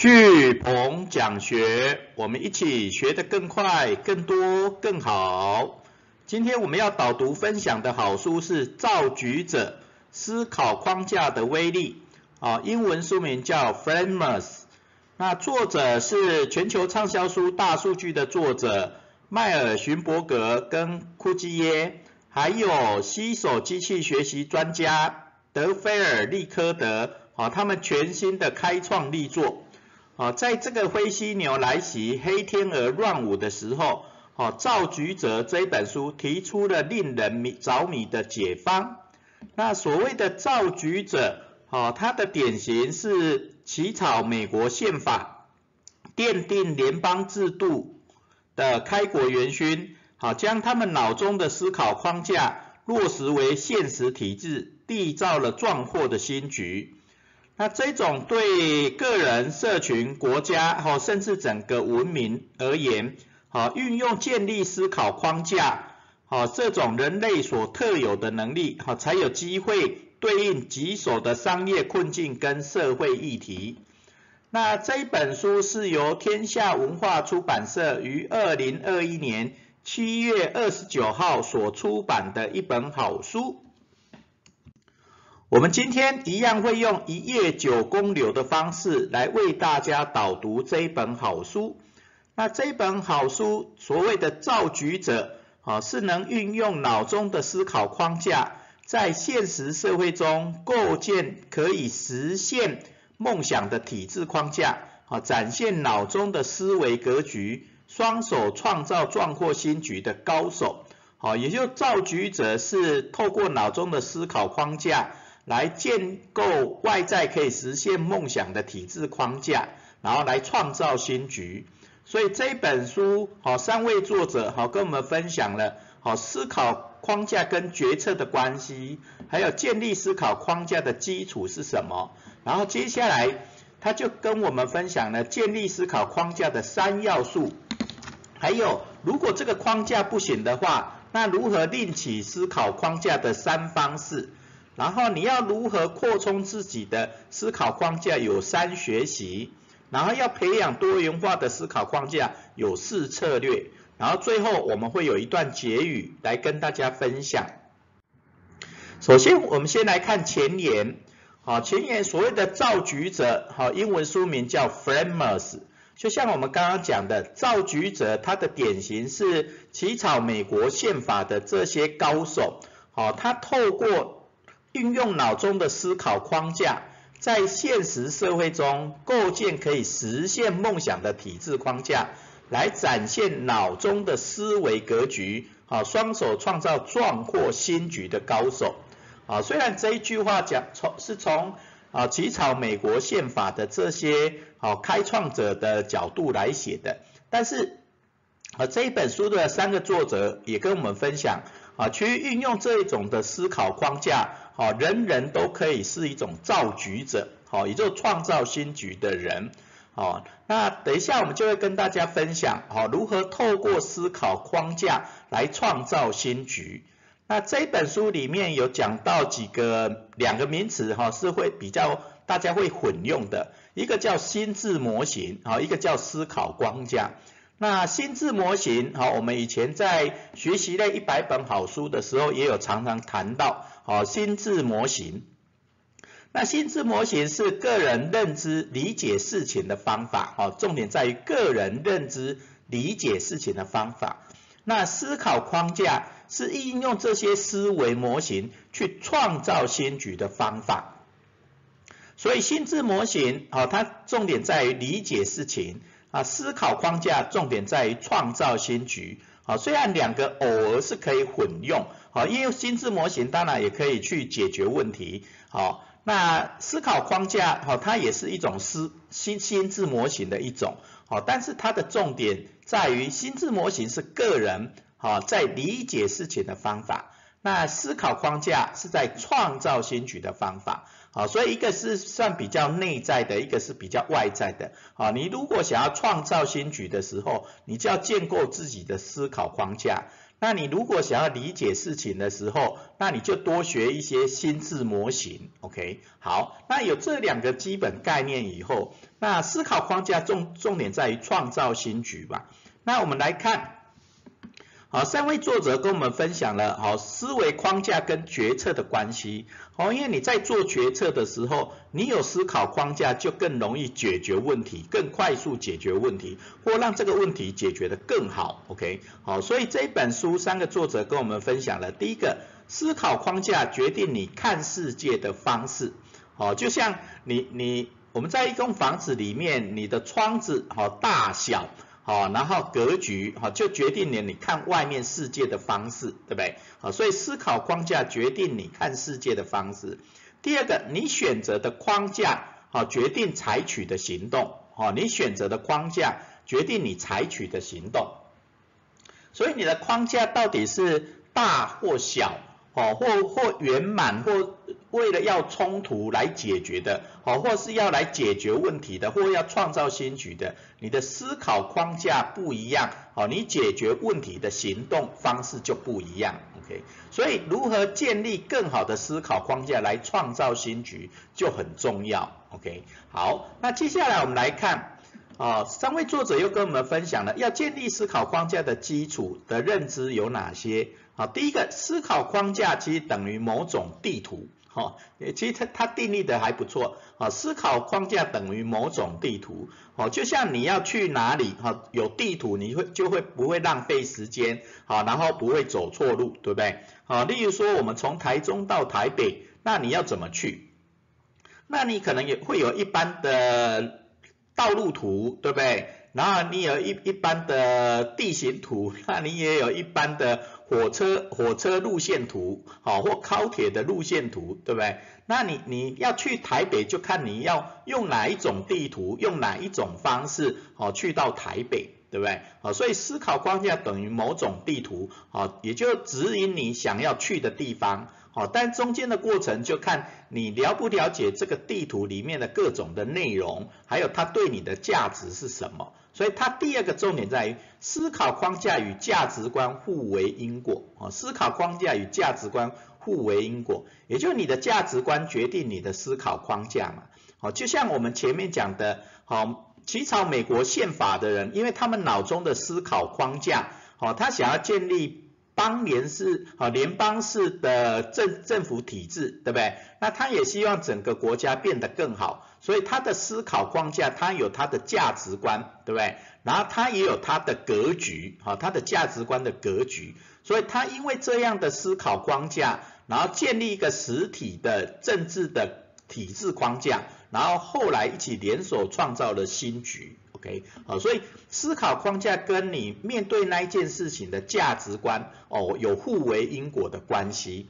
巨鹏讲学，我们一起学得更快、更多、更好。今天我们要导读分享的好书是《造局者：思考框架的威力》，啊，英文书名叫 Framers。那作者是全球畅销书《大数据》的作者迈尔逊伯格跟库基耶，还有西手机器学习专家德菲尔利科德，啊，他们全新的开创力作。啊，在这个灰犀牛来袭、黑天鹅乱舞的时候，哦，造局者这本书提出了令人迷着迷的解方。那所谓的造局者，哦，他的典型是起草美国宪法、奠定联邦制度的开国元勋，好，将他们脑中的思考框架落实为现实体制，缔造了壮阔的新局。那这种对个人、社群、国家，哈，甚至整个文明而言，好，运用建立思考框架，好，这种人类所特有的能力，好，才有机会对应棘手的商业困境跟社会议题。那这一本书是由天下文化出版社于二零二一年七月二十九号所出版的一本好书。我们今天一样会用一页九公流的方式来为大家导读这一本好书。那这本好书所谓的造局者，啊，是能运用脑中的思考框架，在现实社会中构建可以实现梦想的体制框架，啊，展现脑中的思维格局，双手创造壮阔新局的高手。好，也就造局者是透过脑中的思考框架。来建构外在可以实现梦想的体制框架，然后来创造新局。所以这本书，好，三位作者好跟我们分享了好思考框架跟决策的关系，还有建立思考框架的基础是什么。然后接下来他就跟我们分享了建立思考框架的三要素，还有如果这个框架不行的话，那如何另起思考框架的三方式。然后你要如何扩充自己的思考框架？有三学习，然后要培养多元化的思考框架，有四策略。然后最后我们会有一段结语来跟大家分享。首先我们先来看前言，好，前言所谓的造局者，好，英文书名叫 Framers，就像我们刚刚讲的，造局者他的典型是起草美国宪法的这些高手，好，他透过运用脑中的思考框架，在现实社会中构建可以实现梦想的体制框架，来展现脑中的思维格局，啊，双手创造壮阔新局的高手，啊，虽然这一句话讲从是从啊起草美国宪法的这些啊开创者的角度来写的，但是啊这一本书的三个作者也跟我们分享，啊，去运用这一种的思考框架。好，人人都可以是一种造局者，好，也就是创造新局的人，好，那等一下我们就会跟大家分享，好，如何透过思考框架来创造新局。那这本书里面有讲到几个两个名词，哈，是会比较大家会混用的，一个叫心智模型，好，一个叫思考框架。那心智模型，好，我们以前在学习那一百本好书的时候，也有常常谈到。好，心智模型。那心智模型是个人认知理解事情的方法，好，重点在于个人认知理解事情的方法。那思考框架是应用这些思维模型去创造新局的方法。所以心智模型，好，它重点在于理解事情，啊，思考框架重点在于创造新局。好，虽然两个偶尔是可以混用。好，因为心智模型当然也可以去解决问题。好，那思考框架，好，它也是一种思心心智模型的一种。好，但是它的重点在于心智模型是个人好在理解事情的方法，那思考框架是在创造新局的方法。好，所以一个是算比较内在的，一个是比较外在的。好，你如果想要创造新局的时候，你就要建构自己的思考框架。那你如果想要理解事情的时候，那你就多学一些心智模型，OK？好，那有这两个基本概念以后，那思考框架重重点在于创造新局吧。那我们来看。好，三位作者跟我们分享了好思维框架跟决策的关系。好，因为你在做决策的时候，你有思考框架，就更容易解决问题，更快速解决问题，或让这个问题解决的更好。OK，好，所以这本书三个作者跟我们分享了，第一个，思考框架决定你看世界的方式。好，就像你你我们在一栋房子里面，你的窗子好大小。哦，然后格局好，就决定了你看外面世界的方式，对不对？好，所以思考框架决定你看世界的方式。第二个，你选择的框架好，决定采取的行动。好，你选择的框架决定你采取的行动。所以你的框架到底是大或小？哦，或或圆满，或为了要冲突来解决的，哦，或是要来解决问题的，或要创造新局的，你的思考框架不一样，哦，你解决问题的行动方式就不一样，OK，所以如何建立更好的思考框架来创造新局就很重要，OK，好，那接下来我们来看，啊，三位作者又跟我们分享了要建立思考框架的基础的认知有哪些。好，第一个思考框架其实等于某种地图，哈，其实它它定义的还不错，啊，思考框架等于某种地图，哦，就像你要去哪里，哈，有地图你会就会不会浪费时间，好，然后不会走错路，对不对？好，例如说我们从台中到台北，那你要怎么去？那你可能也会有一般的道路图，对不对？然后你有一一般的地形图，那你也有一般的。火车火车路线图，好或高铁的路线图，对不对？那你你要去台北，就看你要用哪一种地图，用哪一种方式，好去到台北，对不对？好，所以思考框架等于某种地图，好，也就指引你想要去的地方，好，但中间的过程就看你了不了解这个地图里面的各种的内容，还有它对你的价值是什么。所以它第二个重点在于思考框架与价值观互为因果啊，思考框架与价值观互为因果，也就是你的价值观决定你的思考框架嘛。好，就像我们前面讲的，好，起草美国宪法的人，因为他们脑中的思考框架，好，他想要建立邦联式啊联邦式的政政府体制，对不对？那他也希望整个国家变得更好。所以他的思考框架，他有他的价值观，对不对？然后他也有他的格局，哈，他的价值观的格局。所以他因为这样的思考框架，然后建立一个实体的政治的体制框架，然后后来一起联手创造了新局，OK，好，所以思考框架跟你面对那一件事情的价值观，哦，有互为因果的关系。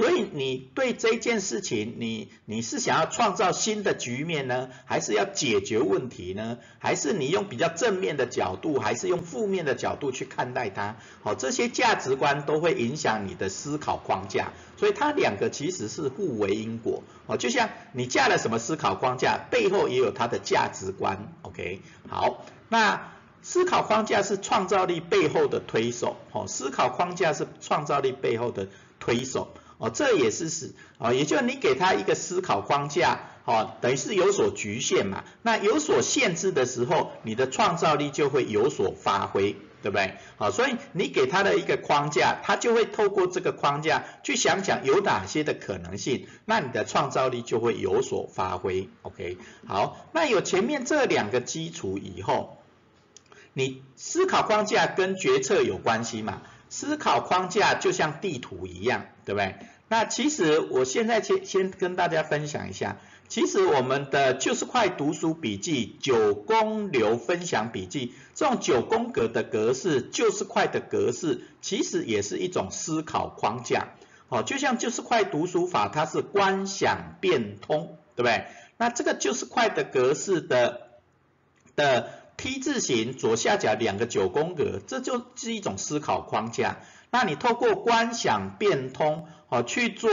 所以你对这件事情，你你是想要创造新的局面呢，还是要解决问题呢？还是你用比较正面的角度，还是用负面的角度去看待它？好，这些价值观都会影响你的思考框架，所以它两个其实是互为因果。哦，就像你架了什么思考框架，背后也有它的价值观。OK，好，那思考框架是创造力背后的推手。哦，思考框架是创造力背后的推手。哦，这也是是，哦，也就是你给他一个思考框架，哦，等于是有所局限嘛。那有所限制的时候，你的创造力就会有所发挥，对不对？好，所以你给他的一个框架，他就会透过这个框架去想想有哪些的可能性，那你的创造力就会有所发挥。OK，好，那有前面这两个基础以后，你思考框架跟决策有关系嘛？思考框架就像地图一样，对不对？那其实我现在先先跟大家分享一下，其实我们的就是快读书笔记九宫流分享笔记这种九宫格的格式，就是快的格式，其实也是一种思考框架。哦，就像就是快读书法，它是观想变通，对不对？那这个就是快的格式的的 T 字形左下角两个九宫格，这就是一种思考框架。那你透过观想变通。好去做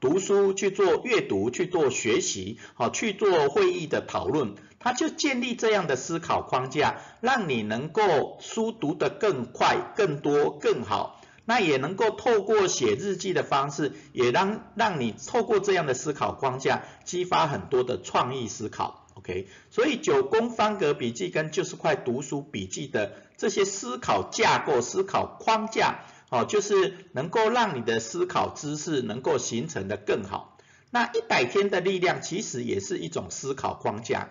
读书、去做阅读、去做学习，好去做会议的讨论，他就建立这样的思考框架，让你能够书读得更快、更多、更好。那也能够透过写日记的方式，也让让你透过这样的思考框架，激发很多的创意思考。OK，所以九宫方格笔记跟就是块读书笔记的这些思考架构、思考框架，哦，就是能够让你的思考知识能够形成的更好。那一百天的力量其实也是一种思考框架。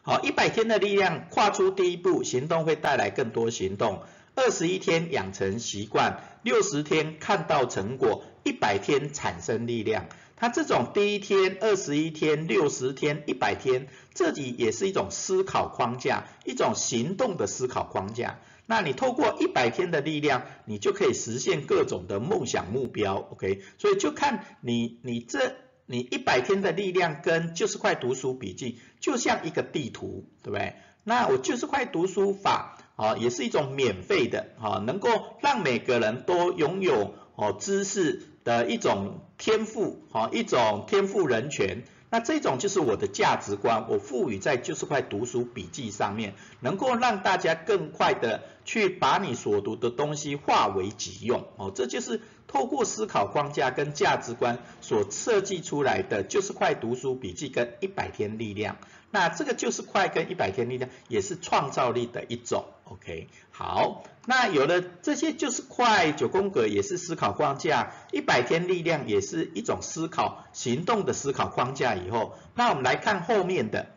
好，一百天的力量，跨出第一步，行动会带来更多行动。二十一天养成习惯，六十天看到成果，一百天产生力量。它这种第一天、二十一天、六十天、一百天，这里也是一种思考框架，一种行动的思考框架。那你透过一百天的力量，你就可以实现各种的梦想目标。OK，所以就看你你这你一百天的力量跟就是块读书笔记，就像一个地图，对不对？那我就是块读书法。啊，也是一种免费的，啊，能够让每个人都拥有哦知识的一种天赋，哈，一种天赋人权。那这种就是我的价值观，我赋予在就是块读书笔记上面，能够让大家更快的去把你所读的东西化为己用，哦，这就是透过思考框架跟价值观所设计出来的，就是块读书笔记跟一百天力量。那这个就是快跟一百天力量，也是创造力的一种。OK，好，那有了这些就是快九宫格，也是思考框架，一百天力量也是一种思考行动的思考框架。以后，那我们来看后面的，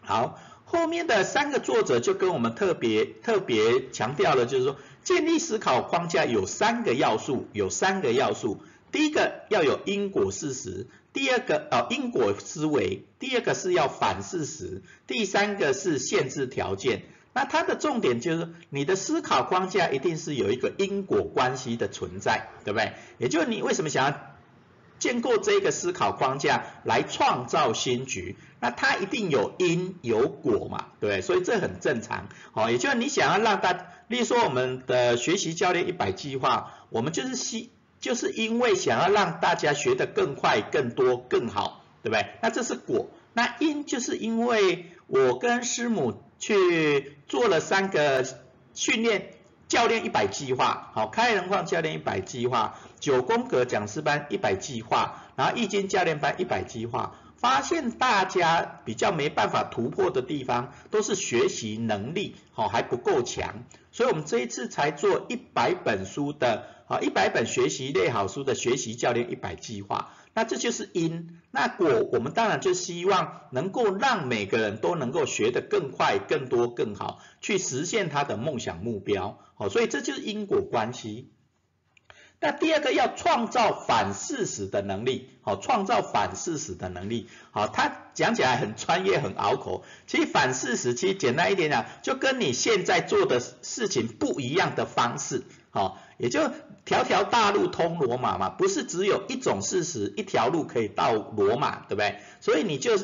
好，后面的三个作者就跟我们特别特别强调了，就是说建立思考框架有三个要素，有三个要素，第一个要有因果事实，第二个呃因果思维，第二个是要反事实，第三个是限制条件。那它的重点就是，你的思考框架一定是有一个因果关系的存在，对不对？也就是你为什么想要建构这个思考框架来创造新局？那它一定有因有果嘛，对不对？所以这很正常。好，也就是你想要让大，例如说我们的学习教练一百计划，我们就是希，就是因为想要让大家学得更快、更多、更好，对不对？那这是果。那因就是因为我跟师母。去做了三个训练教练一百计划，好开人矿教练一百计划，九宫格讲师班一百计划，然后易经教练班一百计划，发现大家比较没办法突破的地方，都是学习能力好还不够强，所以我们这一次才做一百本书的啊一百本学习类好书的学习教练一百计划。那这就是因，那果我们当然就希望能够让每个人都能够学得更快、更多、更好，去实现他的梦想目标。好，所以这就是因果关系。那第二个要创造反事实的能力，好，创造反事实的能力。好，他讲起来很专业、很拗口。其实反事实其实简单一点讲，就跟你现在做的事情不一样的方式。好，也就条条大路通罗马嘛，不是只有一种事实，一条路可以到罗马，对不对？所以你就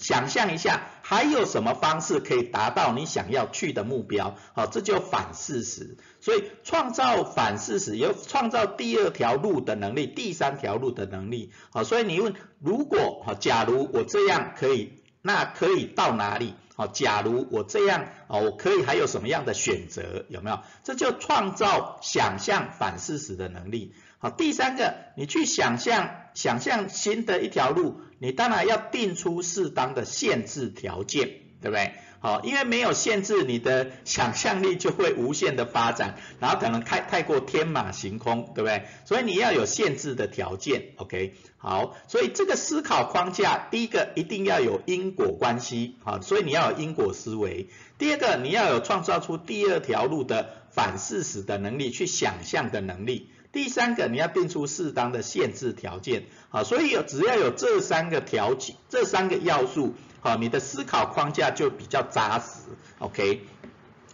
想象一下，还有什么方式可以达到你想要去的目标？好，这就反事实。所以创造反事实，有创造第二条路的能力，第三条路的能力。好，所以你问，如果好，假如我这样可以，那可以到哪里？好，假如我这样，哦，我可以还有什么样的选择？有没有？这就创造想象反事实的能力。好，第三个，你去想象，想象新的一条路，你当然要定出适当的限制条件，对不对？好，因为没有限制，你的想象力就会无限的发展，然后可能太太过天马行空，对不对？所以你要有限制的条件，OK？好，所以这个思考框架，第一个一定要有因果关系，好，所以你要有因果思维。第二个，你要有创造出第二条路的反事实的能力，去想象的能力。第三个，你要定出适当的限制条件，好，所以有只要有这三个条件，这三个要素。好，你的思考框架就比较扎实，OK？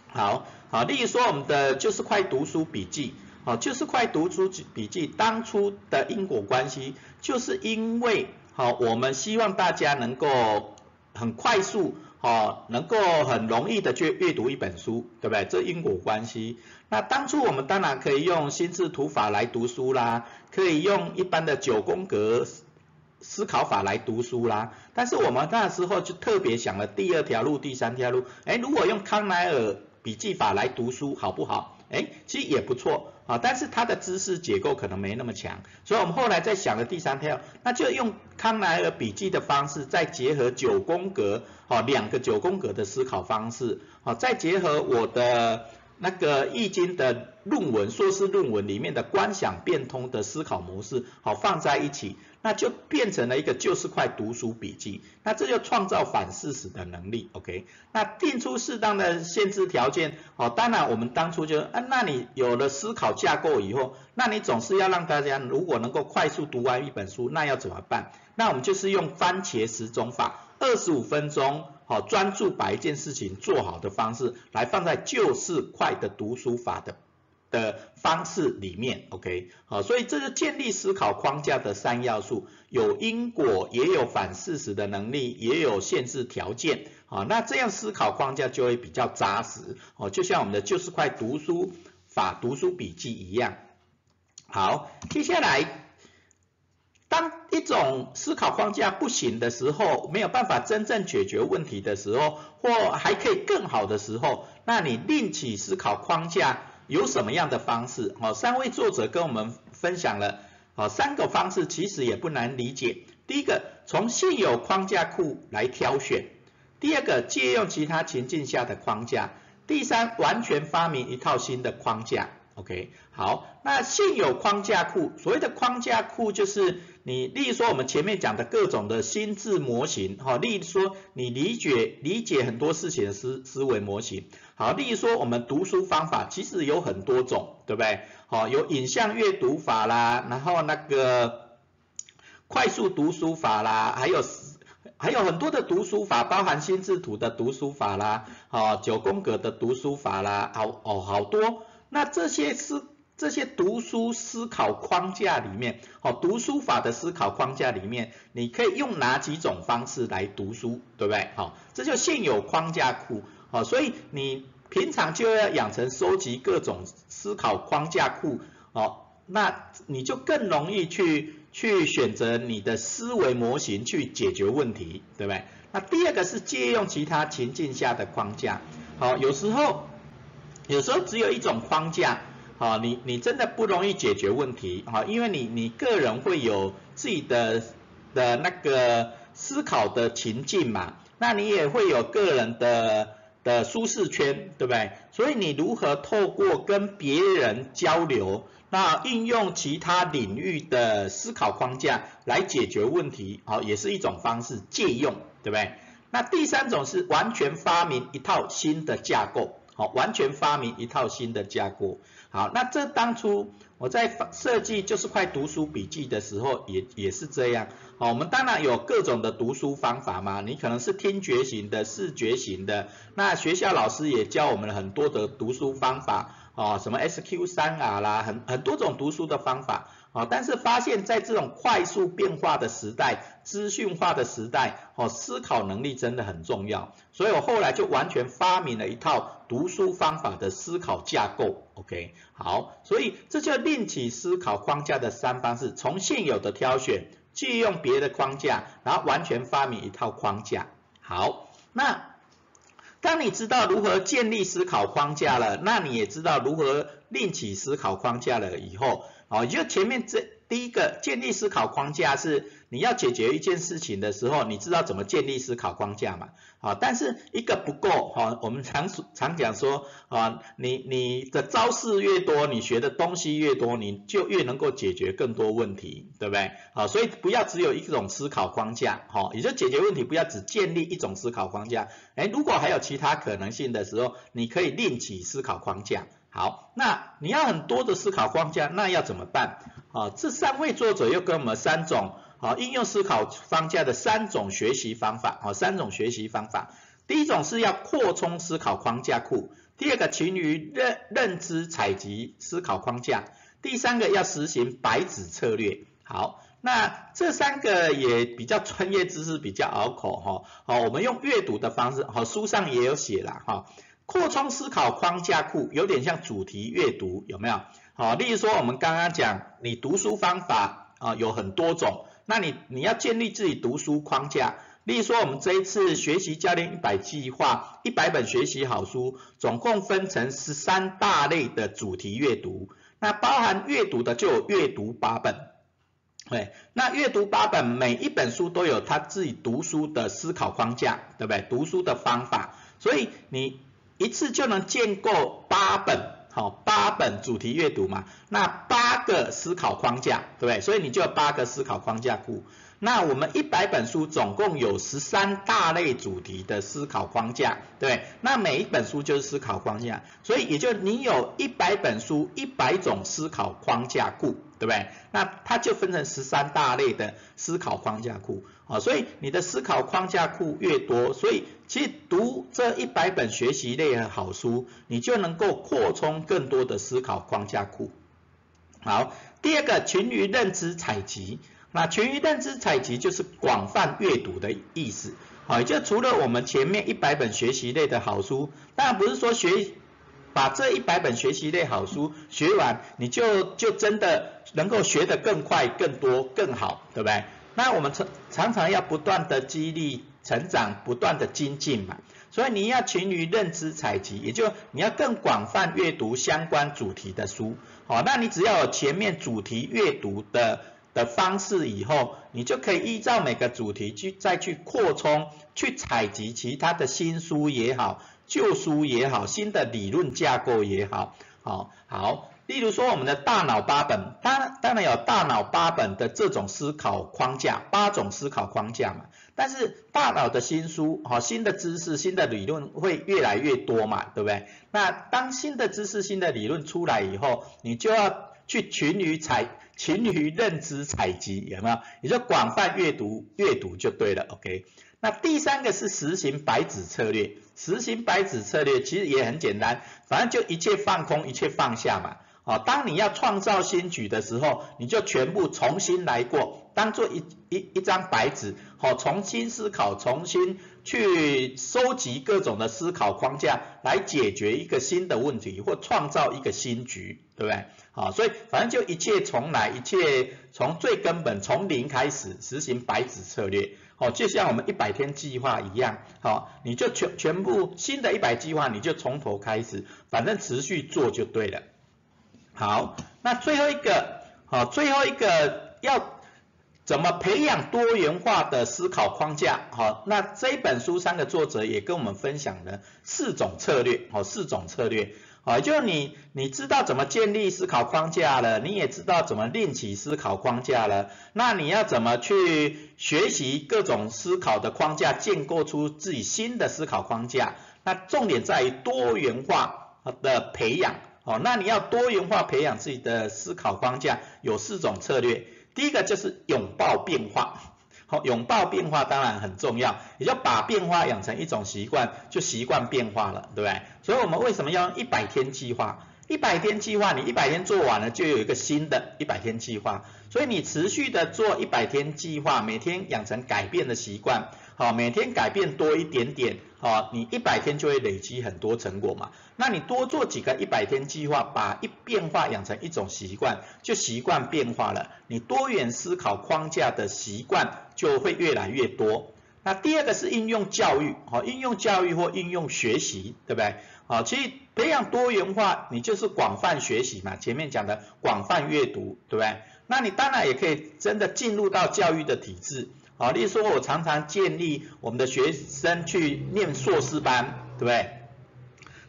好，好，例如说我们的就是快读书笔记，好，就是快读书笔记，当初的因果关系，就是因为好，我们希望大家能够很快速，哦，能够很容易的去阅读一本书，对不对？这因果关系。那当初我们当然可以用心智图法来读书啦，可以用一般的九宫格思考法来读书啦。但是我们那时候就特别想了第二条路、第三条路。哎，如果用康奈尔笔记法来读书，好不好？哎，其实也不错啊，但是它的知识结构可能没那么强，所以我们后来在想了第三条，那就用康奈尔笔记的方式，再结合九宫格，哦，两个九宫格的思考方式，哦，再结合我的那个易经的论文，硕士论文里面的观想变通的思考模式，好放在一起。那就变成了一个就是块读书笔记，那这就创造反事实的能力，OK？那定出适当的限制条件，哦，当然我们当初就，啊，那你有了思考架构以后，那你总是要让大家如果能够快速读完一本书，那要怎么办？那我们就是用番茄时钟法，二十五分钟，好，专注把一件事情做好的方式，来放在就是快的读书法的。的方式里面，OK，好，所以这是建立思考框架的三要素，有因果，也有反事实的能力，也有限制条件，好，那这样思考框架就会比较扎实，哦，就像我们的就是块读书法、读书笔记一样。好，接下来，当一种思考框架不行的时候，没有办法真正解决问题的时候，或还可以更好的时候，那你另起思考框架。有什么样的方式？哦，三位作者跟我们分享了，哦，三个方式其实也不难理解。第一个，从现有框架库来挑选；第二个，借用其他情境下的框架；第三，完全发明一套新的框架。OK，好，那现有框架库，所谓的框架库就是你，例如说我们前面讲的各种的心智模型，哈，例如说你理解理解很多事情的思思维模型。好，例如说我们读书方法其实有很多种，对不对？好，有影像阅读法啦，然后那个快速读书法啦，还有还有很多的读书法，包含心智图的读书法啦，好，九宫格的读书法啦，好哦，好多。那这些思这些读书思考框架里面，好，读书法的思考框架里面，你可以用哪几种方式来读书，对不对？好，这就现有框架库。好，所以你平常就要养成收集各种思考框架库，哦，那你就更容易去去选择你的思维模型去解决问题，对不对？那第二个是借用其他情境下的框架，好，有时候有时候只有一种框架，好，你你真的不容易解决问题，好，因为你你个人会有自己的的那个思考的情境嘛，那你也会有个人的。的舒适圈，对不对？所以你如何透过跟别人交流，那应用其他领域的思考框架来解决问题，好，也是一种方式，借用，对不对？那第三种是完全发明一套新的架构，好，完全发明一套新的架构，好，那这当初我在设计就是块读书笔记的时候，也也是这样。好，我们当然有各种的读书方法嘛，你可能是听觉型的、视觉型的，那学校老师也教我们很多的读书方法，哦，什么 SQ 三 R 啦，很很多种读书的方法，哦，但是发现，在这种快速变化的时代、资讯化的时代，哦，思考能力真的很重要，所以我后来就完全发明了一套读书方法的思考架构，OK，好，所以这就另起思考框架的三方式，从现有的挑选。借用别的框架，然后完全发明一套框架。好，那当你知道如何建立思考框架了，那你也知道如何另起思考框架了以后，哦，就前面这第一个建立思考框架是。你要解决一件事情的时候，你知道怎么建立思考框架嘛？啊，但是一个不够哈，我们常常讲说啊，你你的招式越多，你学的东西越多，你就越能够解决更多问题，对不对？啊，所以不要只有一种思考框架，哈，也就解决问题不要只建立一种思考框架，哎，如果还有其他可能性的时候，你可以另起思考框架。好，那你要很多的思考框架，那要怎么办？啊，这三位作者又给我们三种。好，应用思考框架的三种学习方法，好，三种学习方法。第一种是要扩充思考框架库，第二个勤于认认知采集思考框架，第三个要实行白纸策略。好，那这三个也比较专业知识，比较拗口哈。好，我们用阅读的方式，好，书上也有写了哈。扩充思考框架库有点像主题阅读，有没有？好，例如说我们刚刚讲，你读书方法啊有很多种，那你你要建立自己读书框架。例如说我们这一次学习教练一百计划，一百本学习好书，总共分成十三大类的主题阅读。那包含阅读的就有阅读八本，对，那阅读八本每一本书都有他自己读书的思考框架，对不对？读书的方法，所以你一次就能建构八本，好，八本主题阅读嘛，那八个思考框架，对不对？所以你就有八个思考框架库。那我们一百本书总共有十三大类主题的思考框架，对，那每一本书就是思考框架，所以也就你有一百本书，一百种思考框架库，对不对？那它就分成十三大类的思考框架库，啊，所以你的思考框架库越多，所以其实读这一百本学习类的好书，你就能够扩充更多的思考框架库。好，第二个群于认知采集。那群于认知采集就是广泛阅读的意思，好，也就除了我们前面一百本学习类的好书，当然不是说学把这一百本学习类好书学完，你就就真的能够学得更快、更多、更好，对不对？那我们常常常要不断的激励成长，不断的精进嘛，所以你要勤于认知采集，也就你要更广泛阅读相关主题的书，好，那你只要有前面主题阅读的。的方式以后，你就可以依照每个主题去再去扩充，去采集其他的新书也好，旧书也好，新的理论架构也好，好，好，例如说我们的大脑八本，当当然有大脑八本的这种思考框架，八种思考框架嘛，但是大脑的新书，好，新的知识、新的理论会越来越多嘛，对不对？那当新的知识、新的理论出来以后，你就要去群于采。勤于认知采集有没有？你就广泛阅读，阅读就对了。OK，那第三个是实行白纸策略。实行白纸策略其实也很简单，反正就一切放空，一切放下嘛。好，当你要创造新局的时候，你就全部重新来过，当做一一一张白纸，好，重新思考，重新去收集各种的思考框架，来解决一个新的问题或创造一个新局，对不对？好，所以反正就一切重来，一切从最根本，从零开始实行白纸策略。好，就像我们一百天计划一样，好，你就全全部新的一百计划，你就从头开始，反正持续做就对了。好，那最后一个，好，最后一个要怎么培养多元化的思考框架？好，那这本书三个作者也跟我们分享了四种策略，好，四种策略。好，就你你知道怎么建立思考框架了，你也知道怎么另起思考框架了，那你要怎么去学习各种思考的框架，建构出自己新的思考框架？那重点在于多元化的培养。好，那你要多元化培养自己的思考框架，有四种策略。第一个就是拥抱变化。好，拥抱变化当然很重要，也就把变化养成一种习惯，就习惯变化了，对不对？所以我们为什么要用一百天计划？一百天计划，你一百天做完了，就有一个新的一百天计划。所以你持续的做一百天计划，每天养成改变的习惯，好，每天改变多一点点，好，你一百天就会累积很多成果嘛。那你多做几个一百天计划，把一变化养成一种习惯，就习惯变化了。你多元思考框架的习惯就会越来越多。那第二个是应用教育，好，应用教育或应用学习，对不对？好，其实培养多元化，你就是广泛学习嘛。前面讲的广泛阅读，对不对？那你当然也可以真的进入到教育的体制，好，例如说我常常建议我们的学生去念硕士班，对不对？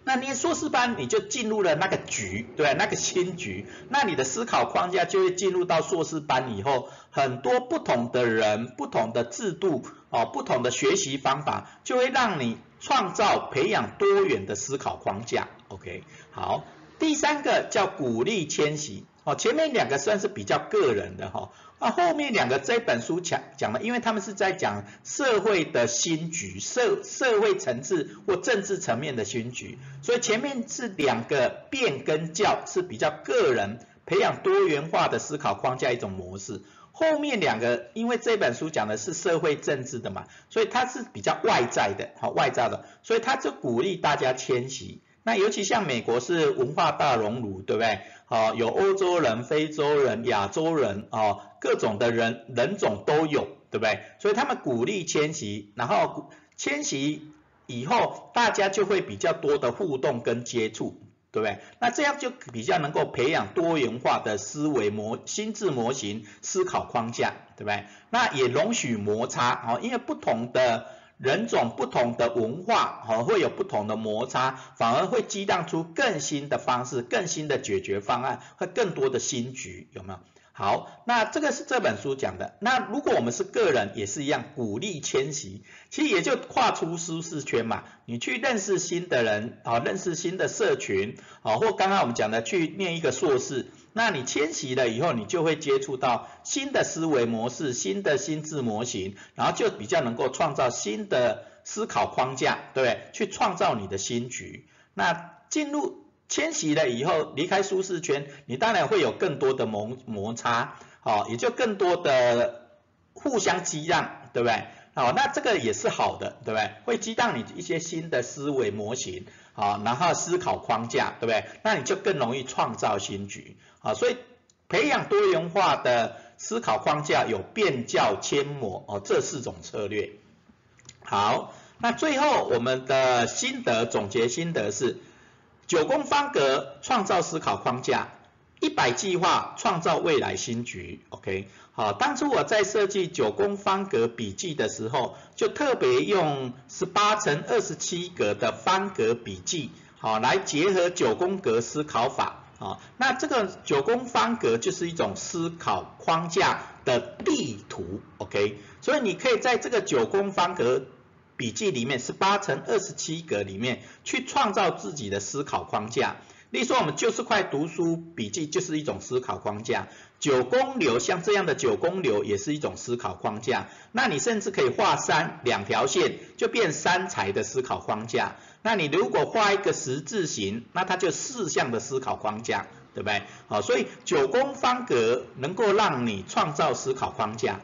那念硕士班，你就进入了那个局，对那个新局，那你的思考框架就会进入到硕士班以后，很多不同的人、不同的制度、哦，不同的学习方法，就会让你创造、培养多元的思考框架。OK，好，第三个叫鼓励迁徙。哦，前面两个算是比较个人的哈，那后面两个这本书讲讲的，因为他们是在讲社会的新局，社社会层次或政治层面的新局，所以前面是两个变跟教是比较个人培养多元化的思考框架一种模式，后面两个，因为这本书讲的是社会政治的嘛，所以它是比较外在的，好外在的，所以它就鼓励大家迁徙。那尤其像美国是文化大熔炉，对不对？好，有欧洲人、非洲人、亚洲人，哦，各种的人人种都有，对不对？所以他们鼓励迁徙，然后迁徙以后，大家就会比较多的互动跟接触。对不对？那这样就比较能够培养多元化的思维模、心智模型、思考框架，对不对？那也容许摩擦，哦，因为不同的人种、不同的文化，和，会有不同的摩擦，反而会激荡出更新的方式、更新的解决方案和更多的新局，有没有？好，那这个是这本书讲的。那如果我们是个人，也是一样，鼓励迁徙，其实也就跨出舒适圈嘛。你去认识新的人，啊，认识新的社群，啊，或刚刚我们讲的去念一个硕士，那你迁徙了以后，你就会接触到新的思维模式、新的心智模型，然后就比较能够创造新的思考框架，对对？去创造你的新局。那进入。迁徙了以后，离开舒适圈，你当然会有更多的摩摩擦，好，也就更多的互相激荡，对不对？好，那这个也是好的，对不对？会激荡你一些新的思维模型，好，然后思考框架，对不对？那你就更容易创造新局，啊，所以培养多元化的思考框架，有变教迁模，哦，这四种策略。好，那最后我们的心得总结心得是。九宫方格创造思考框架，一百计划创造未来新局。OK，好，当初我在设计九宫方格笔记的时候，就特别用十八乘二十七格的方格笔记，好，来结合九宫格思考法。啊，那这个九宫方格就是一种思考框架的地图。OK，所以你可以在这个九宫方格。笔记里面是八乘二十七格里面去创造自己的思考框架。例如说，我们就是块读书笔记就是一种思考框架。九宫流像这样的九宫流也是一种思考框架。那你甚至可以画三两条线，就变三彩的思考框架。那你如果画一个十字形，那它就四项的思考框架，对不对？好，所以九宫方格能够让你创造思考框架。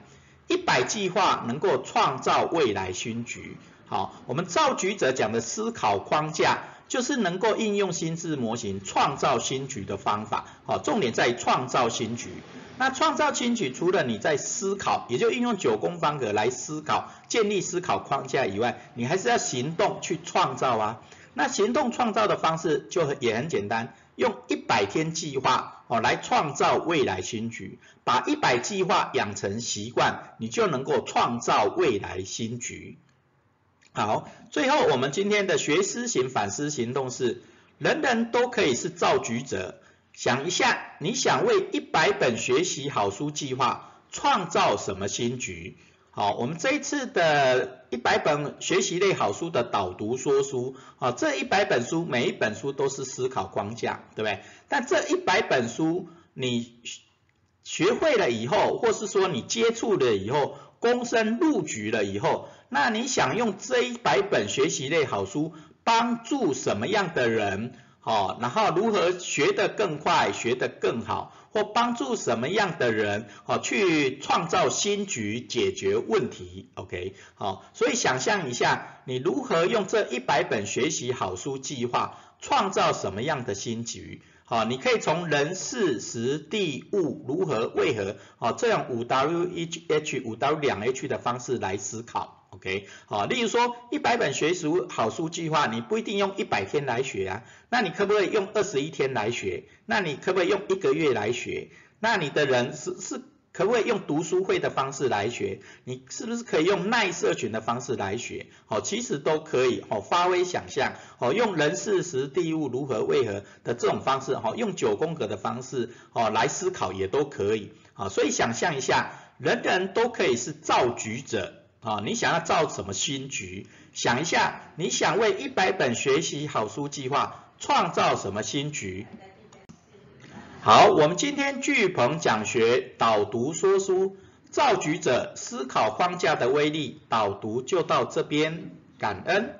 一百计划能够创造未来新局。好，我们造局者讲的思考框架，就是能够应用心智模型创造新局的方法。好，重点在创造新局。那创造新局，除了你在思考，也就应用九宫方格来思考、建立思考框架以外，你还是要行动去创造啊。那行动创造的方式就也很简单。用一百天计划哦来创造未来新局，把一百计划养成习惯，你就能够创造未来新局。好，最后我们今天的学思行反思行动是，人人都可以是造局者。想一下，你想为一百本学习好书计划创造什么新局？好，我们这一次的一百本学习类好书的导读说书，啊，这一百本书每一本书都是思考框架，对不对？但这一百本书你学会了以后，或是说你接触了以后，躬身入局了以后，那你想用这一百本学习类好书帮助什么样的人？哦，然后如何学得更快，学得更好？或帮助什么样的人，好去创造新局，解决问题，OK，好，所以想象一下，你如何用这一百本学习好书计划，创造什么样的新局？好，你可以从人事时地物如何为何，好这样五 W H H 五 W 两 H 的方式来思考。OK，好，例如说一百本学书好书计划，你不一定用一百天来学啊，那你可不可以用二十一天来学？那你可不可以用一个月来学？那你的人是是可不可以用读书会的方式来学？你是不是可以用耐社群的方式来学？好，其实都可以，好，发挥想象，好，用人事时地物如何为何的这种方式，好，用九宫格的方式，好，来思考也都可以，好，所以想象一下，人人都可以是造局者。啊，你想要造什么新局？想一下，你想为一百本学习好书计划创造什么新局？好，我们今天聚鹏讲学导读说书，造局者思考框架的威力，导读就到这边，感恩。